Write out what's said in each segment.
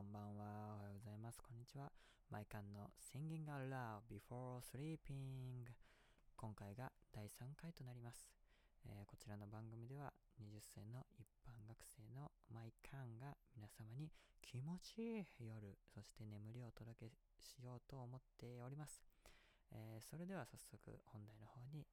こんばんは。おはようございます。こんにちは。マイカンの Singing Out Loud Before Sleeping 今回が第3回となります、えーこちらの番組では20歳の一般学生のマイカンが皆様に気持ちいい夜、そして眠りをお届けしようと思っております。えーそれでは早速本題の方に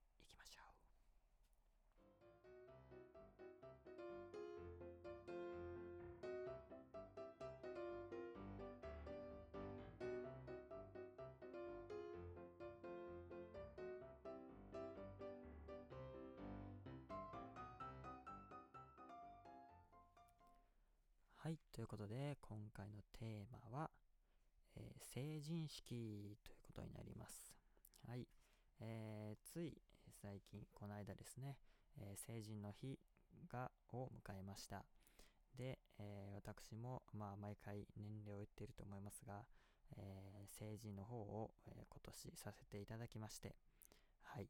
はい、ということで今回のテーマは、えー成人式ということになります。はい、えーつい最近この間ですね、えー成人の日がを迎えました。で、えー私もまあ毎回年齢を言っていると思いますが、えー成人の方を、え今年させていただきまして、はい、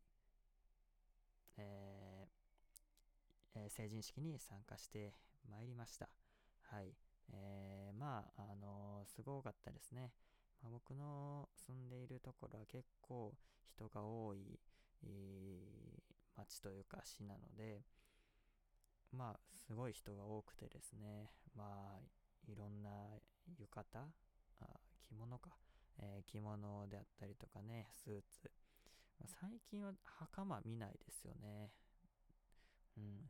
えー成人式に参加してまいりました。はい。えー、まあ、あのーすごかったですね。まあ、僕の住んでいるところは結構人が多い、えー町というか市なので、まあ、すごい人が多くてですね、まあ、いろんな浴衣あ着物か、えー着物であったりとかね、スーツ。最近は袴見ないですよね。うん。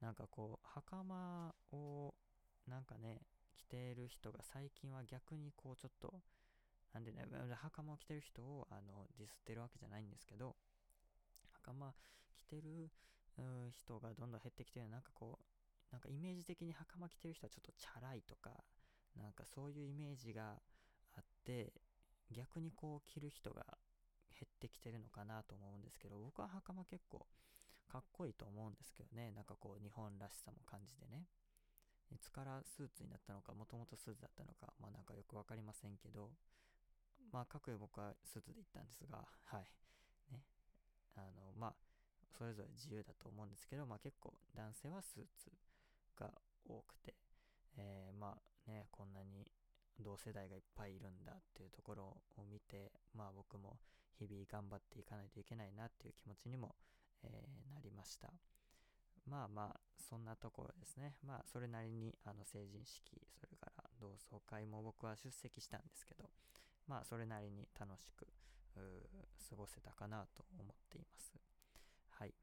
なんかこう、袴をなんかね、着ている人が最近は逆にこうちょっと、なんでね、袴を着てる人をあのディスってるわけじゃないんですけど、袴着てる人がどんどん減ってきてるなんかこう、なんかイメージ的に袴着てる人はちょっとチャラいとか、なんかそういうイメージがあって、逆にこう着る人が減ってきてるのかなと思うんですけど、僕は袴結構かっこいいと思うんですけどね、なんかこう日本らしさも感じてね。いつからスーツになったのか、もともとスーツだったのか、まあなんかよくわかりませんけど、まあ、各僕はスーツで行ったんですが、はい。ね。あの、まあ、それぞれ自由だと思うんですけど、まあ結構男性はスーツが多くて、えーまあね、こんなに同世代がいっぱいいるんだっていうところを見て、まあ僕も日々頑張っていかないといけないなっていう気持ちにも、えーなりました。まあまあ、そんなところですね。まあ、それなりに、あの、成人式、それから同窓会も僕は出席したんですけど、まあ、それなりに楽しく、過ごせたかなと思っています。はい。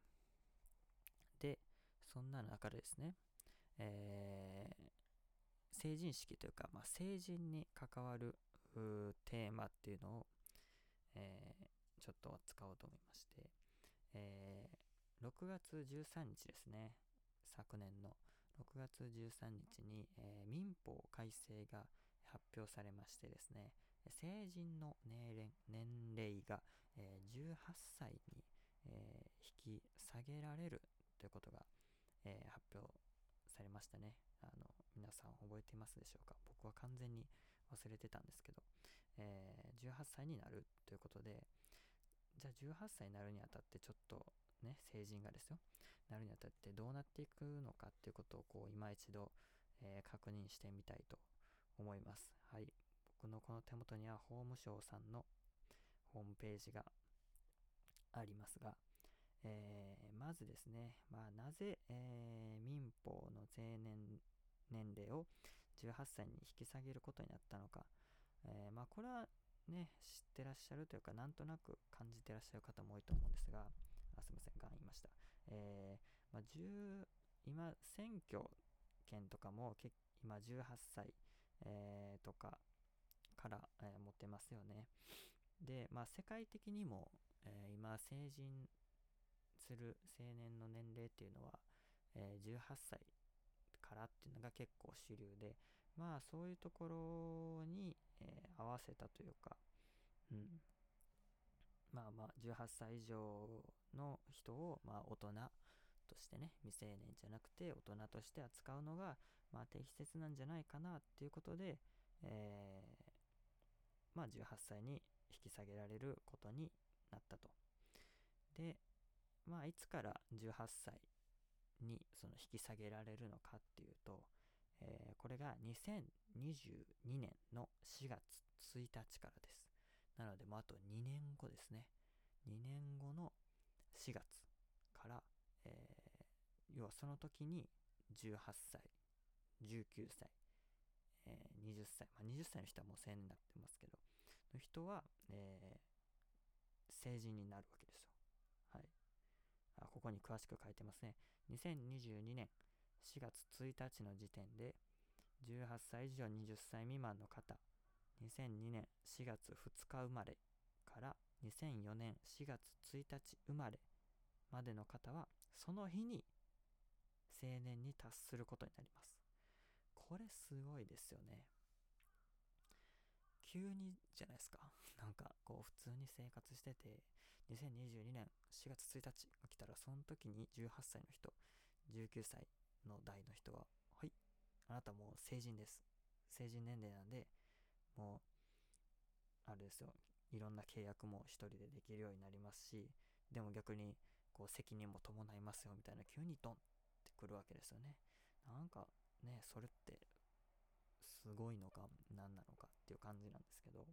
で、そんな中でですね、えー成人式というか、まあ、成人に関わるテーマっていうのを、えーちょっと扱おうと思いまして、えー6月13日ですね、昨年の6月13日に、えー民法改正が発表されましてですね、成人の年齢年齢が、えー18歳に、えー引き下げられるということが、えー発表されましたね。あの皆さん覚えていますでしょうか？僕は完全に忘れてたんですけど、えー18歳になるということで、じゃあ18歳になるにあたってちょっとね、成人がですよ、なるにあたってどうなっていくのかっていうことをこう今一度、えー確認してみたいと思います。はい。僕のこの手元には法務省さんのホームページがありますが、えーまずですね、まあ、なぜ、えー民法の成年年齢を18歳に引き下げることになったのか、えーまあ、これはね、知ってらっしゃるというか、なんとなく感じてらっしゃる方も多いと思うんですが、あすみません、がん言いました。えーまあ、10今、選挙権とかもけ今18歳、えーとかから、えー持ってますよね。で、まあ、世界的にも、えー今、成人する青年の年齢っていうのは、えー18歳からっていうのが結構主流で、まあそういうところに、え合わせたというか、うん。まあまあ18歳以上の人を、まあ大人としてね、未成年じゃなくて大人として扱うのが、まあ適切なんじゃないかなっていうことで、えーまあ18歳に引き下げられることになったと。で、まあいつから18歳にその引き下げられるのかっていうと、えーこれが2022年の4月1日からです。なので、まあ、あと2年後ですね。2年後の4月から、えー要はその時に18歳、19歳、えー20歳、まあ、20歳の人はもう成年になってますけど、の人は、えー成人になるわけですよ。はい。あここに詳しく書いてますね。2022年4月1日の時点で、18歳以上20歳未満の方、2002年4月2日生まれから2004年4月1日生まれまでの方は、その日に成年に達することになります。これすごいですよね。急にじゃないですか。なんかこう普通に生活してて、2022年4月1日が来たら、その時に18歳の人、19歳の代の人は、はい、あなたもう成人です。成人年齢なんで、もう、あれですよ、いろんな契約も一人でできるようになりますし、でも逆に、こう責任も伴いますよみたいな、急にドンってくるわけですよね。なんかね、それって、すごいのか、何なのかっていう感じなんですけど、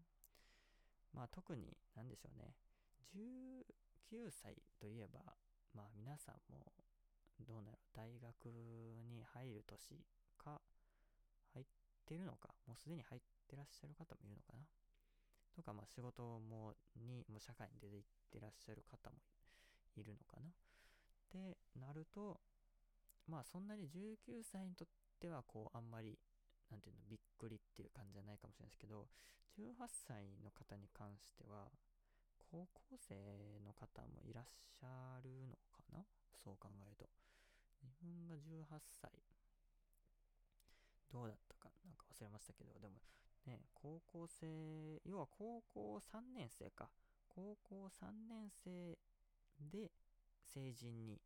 まあ特に、なんでしょうね、19歳といえば、まあ皆さんも、どうなる大学に入る年か、入ってるのか、もうすでに入ってらっしゃる方もいるのかな？とか、まあ仕事もに、も社会に出て行ってらっしゃる方もいるのかな？ってなると、まあそんなに19歳にとっては、こう、あんまり、なんていうの、びっくりっていう感じじゃないかもしれないですけど、18歳の方に関しては、高校生の方もいらっしゃるのかな？そう考えると。自分が18歳、どうだったかなんか忘れましたけど、でもね、高校生、要は高校3年生か。高校3年生で成人に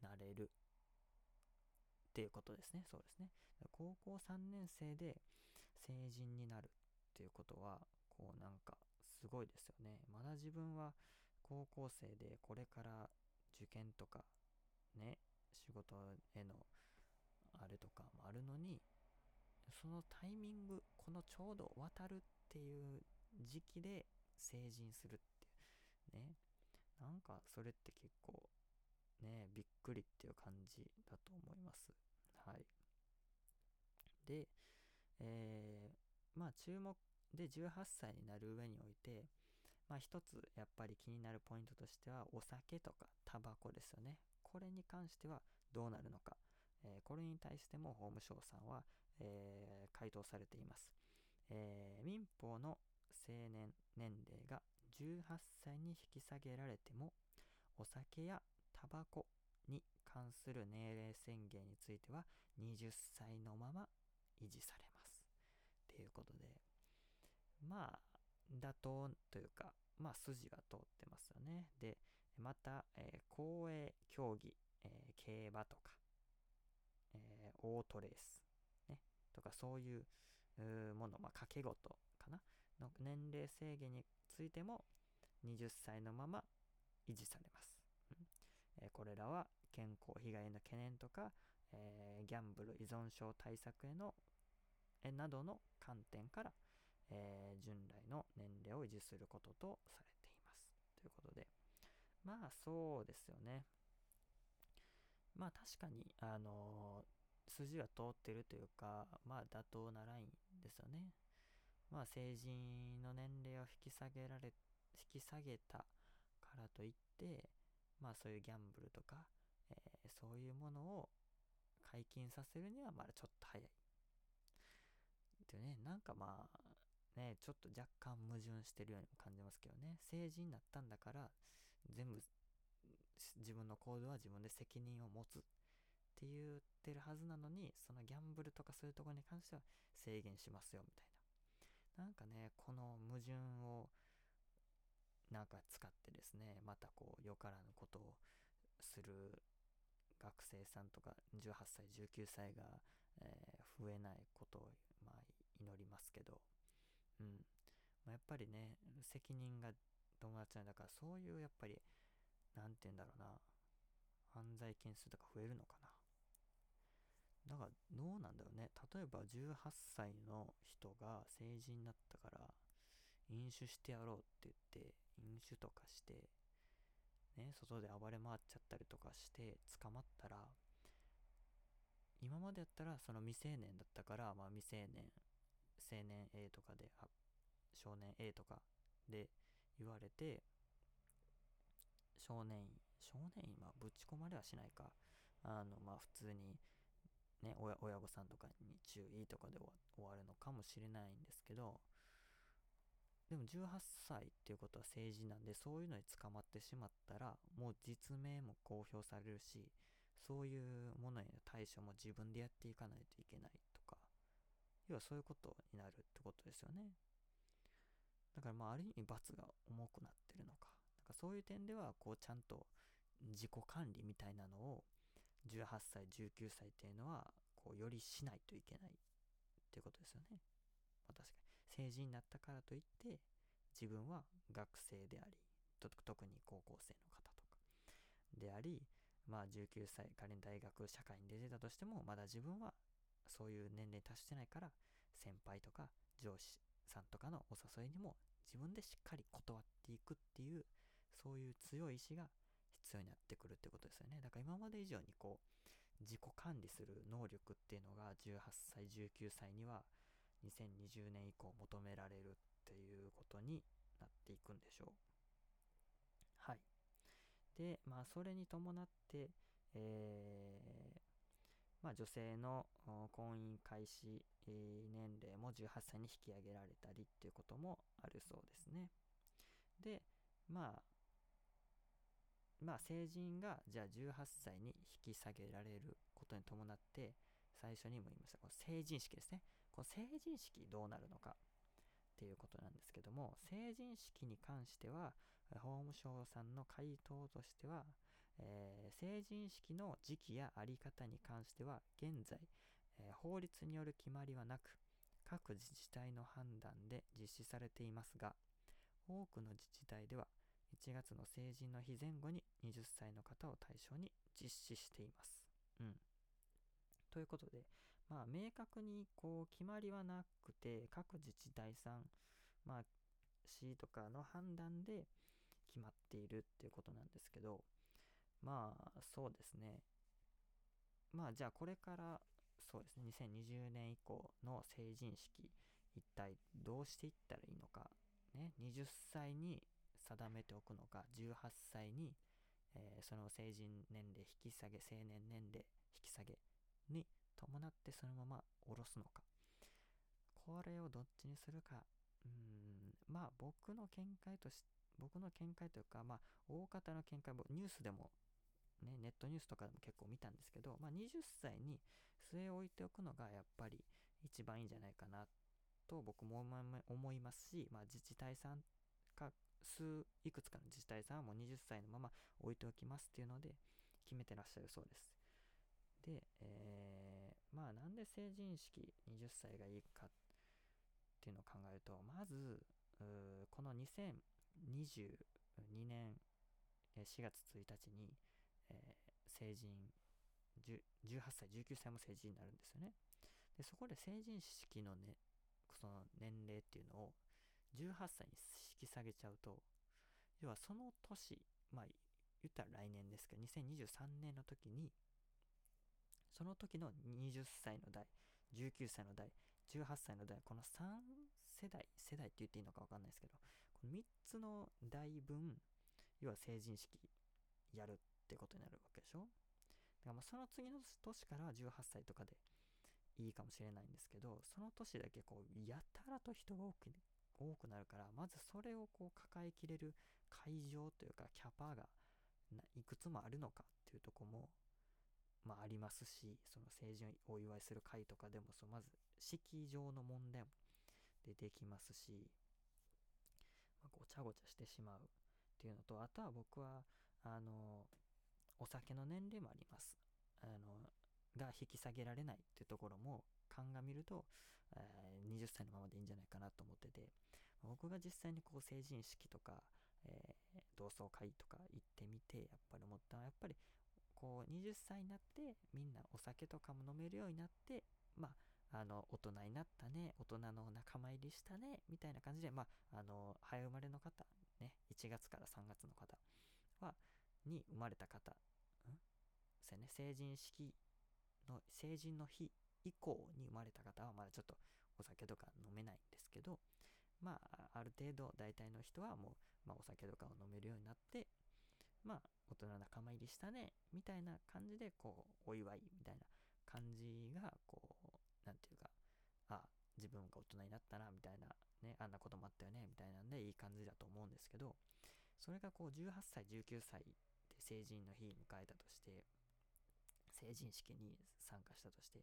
なれるっていうことですね。そうですね。高校3年生で成人になるっていうことは、こうなんかすごいですよね。まだ自分は高校生でこれから受験とかね、仕事へのあれとかもあるのに、そのタイミング、このちょうど渡るっていう時期で成人するっていうね。なんかそれって結構ね、びっくりっていう感じだと思います。はい。で、えーまあ注目で18歳になる上において、まあ一つやっぱり気になるポイントとしてはお酒とかタバコですよね。これに関してはどうなるのか。えーこれに対しても法務省さんは、えー回答されています。えー民法の成年年齢が18歳に引き下げられても、お酒やタバコに関する年齢宣言については20歳のまま維持されます。っていうことで、まあ、妥当というか、まあ、筋が通ってますよね。で、また、えー公営競技、えー競馬とか、えーオートレース、とかそういうもの、まあ、掛け事かな？の年齢制限についても20歳のまま維持されます。うんえーこれらは健康被害の懸念とか、えーギャンブル依存症対策へのえなどの観点から、えー従来の年齢を維持することとされています。ということで、まあそうですよね。まあ確かに、あのー筋は通ってるというか、まあ妥当なラインですよね。まあ成人の年齢を引き下げられ、引き下げたからといって、まあそういうギャンブルとか、えーそういうものを解禁させるにはまだちょっと早い。でね、なんかまあ、ね、ちょっと若干矛盾してるようにも感じますけどね。成人になったんだから、全部、自分の行動は自分で責任を持つって言ってるはずなのに、そのギャンブルとかそういうところに関しては制限しますよ、みたいな。なんかね、この矛盾を、なんか使ってですね、またこう、よからぬことをする学生さんとか18歳、19歳が、えー増えないことを、まあ、祈りますけど、うん。まあ、やっぱりね、責任が友達なんだから、そういうやっぱり、なんて言うんだろうな、犯罪件数とか増えるのかな。だからどうなんだろうね。例えば18歳の人が成人になったから飲酒してやろうって言って飲酒とかしてね外で暴れ回っちゃったりとかして捕まったら今までやったらその未成年だったからまあ未成年青年 A とかで少年 A とかで言われて少年院少年院はぶち込まれはしないか。あのまあ普通にね親親御さんとかに注意とかで終わるのかもしれないんですけどでも18歳っていうことは成人なんでそういうのに捕まってしまったらもう実名も公表されるしそういうものへの対処も自分でやっていかないといけないとか要はそういうことになるってことですよね。だからまあある意味罰が重くなってるのか。なんかそういう点ではこうちゃんと自己管理みたいなのを18歳19歳っていうのはこうよりしないといけないっていうことですよね、ま、確かに。成人になったからといって自分は学生であり特に高校生の方とか。でありまあ19歳仮に大学社会に出てたとしてもまだ自分はそういう年齢達してないから先輩とか上司さんとかのお誘いにも自分でしっかり断っていくっていうそういう強い意志が必要になってくるってことですよね。だから今まで以上にこう自己管理する能力っていうのが18歳19歳には2020年以降求められるっていうことになっていくんでしょう。はい。でまあそれに伴ってえーまあ、女性の婚姻開始年齢も18歳に引き上げられたりっていうこともあるそうですね。で、まあ、まあ成人がじゃあ18歳に引き下げられることに伴って最初にも言いましたこの成人式ですね。この成人式どうなるのか。っていうことなんですけども成人式に関しては法務省さんの回答としては、えー、成人式の時期や在り方に関しては現在、えー、法律による決まりはなく各自治体の判断で実施されていますが多くの自治体では1月の成人の日前後に20歳の方を対象に実施しています。うん。ということで、まあ、明確にこう決まりはなくて、各自治体さん、まあ、市とかの判断で決まっているっていうことなんですけど、まあ、そうですね。まあ、じゃあこれから、そうですね、2020年以降の成人式、一体どうしていったらいいのか、ね、20歳に定めておくのか18歳に、えー、その成人年齢引き下げ成年年齢引き下げに伴ってそのまま下ろすのか。これをどっちにするかうんまあ僕の見解とし僕の見解というかまあ大方の見解もニュースでもね、ネットニュースとかでも結構見たんですけど、まあ、20歳に据え置いておくのがやっぱり一番いいんじゃないかなと僕も思いますし、まあ、自治体さんか数いくつかの自治体さんはもう20歳のまま置いておきますっていうので決めてらっしゃるそうです。で、えー、まあなんで成人式20歳がいいかっていうのを考えるとまずこの2022年4月1日に、えー、成人18歳19歳も成人になるんですよねでそこで成人式のねその年齢っていうのを18歳に引き下げちゃうと、要はその年、まあ、言ったら来年ですけど、2023年の時に、その時の20歳の代、19歳の代、18歳の代、この3世代、世代って言っていいのか分かんないですけど、この3つの代分、要は成人式やるってことになるわけでしょ？だからまあその次の年から18歳とかでいいかもしれないんですけど、その年だけこう、やたらと人が多く多くなるからまずそれをこう抱えきれる会場というかキャパがいくつもあるのかっていうとこもまあありますしその成人をお祝いする会とかでもそまず式場の問題も出てきますし、まあ、ごちゃごちゃしてしまうっていうのとあとは僕はあのお酒の年齢もあります。あのが引き下げられないっていうところも鑑みると、えー、20歳のままでいいんじゃないかなと思ってて、僕が実際にこう成人式とか、えー、同窓会とか行ってみて、やっぱり思ったのは、やっぱりこう20歳になってみんなお酒とかも飲めるようになってまああの大人になったね大人の仲間入りしたねみたいな感じでまああの早生まれの方ね1月から3月の方はに生まれた方ん？そうね成人式の成人の日以降に生まれた方はまだちょっとお酒とか飲めないんですけどまあある程度大体の人はもう、まあ、お酒とかを飲めるようになってまあ大人仲間入りしたねみたいな感じでこうお祝いみたいな感じがこう何て言うかあ自分が大人になったなみたいなねあんなこともあったよねみたいなんでいい感じだと思うんですけどそれがこう18歳19歳で成人の日迎えたとして成人式に参加したとして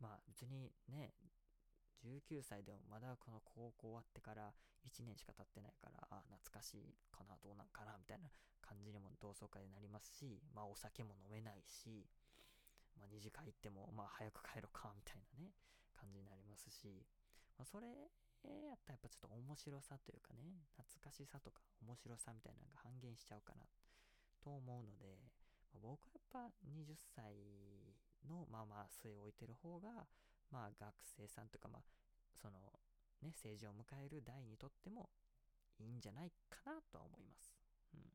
まあ別にね19歳でもまだこの高校終わってから1年しか経ってないから、あ、懐かしいかな、どうなんかな、みたいな感じにも同窓会になりますし、まあお酒も飲めないし、まあ2次会行っても、まあ早く帰ろうか、みたいなね、感じになりますし、まあそれやったらやっぱちょっと面白さというかね、懐かしさとか面白さみたいなのが半減しちゃうかな、と思うので、僕はやっぱ20歳のまあまあ末を置いてる方が、まあ学生さんとか、まあ、そのね、政治を迎える代にとってもいいんじゃないかなとは思います。うん。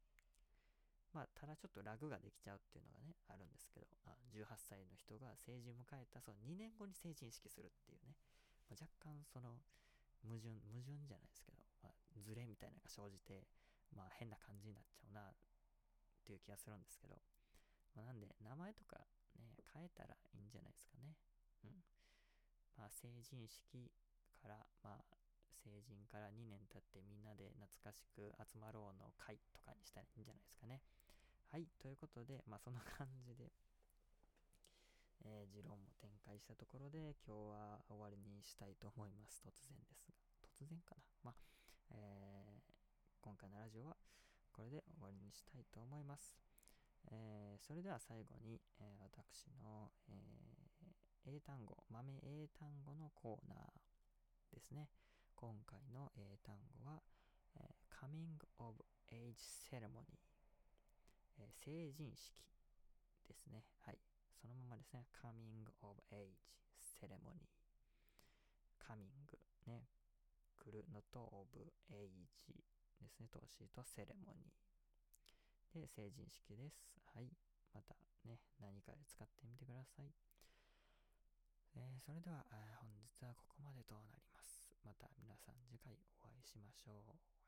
まあ、ただちょっとラグができちゃうっていうのがね、あるんですけど、あ18歳の人が成人を迎えた、その2年後に成人式するっていうね、まあ、若干その矛盾、矛盾じゃないですけど、まあ、ズレみたいなのが生じて、まあ変な感じになっちゃうなっていう気がするんですけど、まあ、なんで名前とかね、変えたらいいんじゃないですかね。うん。まあ、成人式から、まあ、成人から2年経ってみんなで懐かしく集まろうの会とかにしたらいいんじゃないですかね。はい、ということで、まあ、そんな感じで、えー、持論も展開したところで、今日は終わりにしたいと思います。突然ですが。突然かな。まあ、えー、今回のラジオはこれで終わりにしたいと思います。えー、それでは最後に、え私の、え英単語、豆英単語のコーナーですね。今回の英単語は、えー、Coming of Age Ceremony、えー、成人式ですね。はい。そのままですね。Coming of Age Ceremony。Coming ね。来るのと of Age ですね。年とセレモニー。で、成人式です。はい。またね、何かで使ってみてください。えー、それでは、本日はここまでとなります。また皆さん次回お会いしましょう。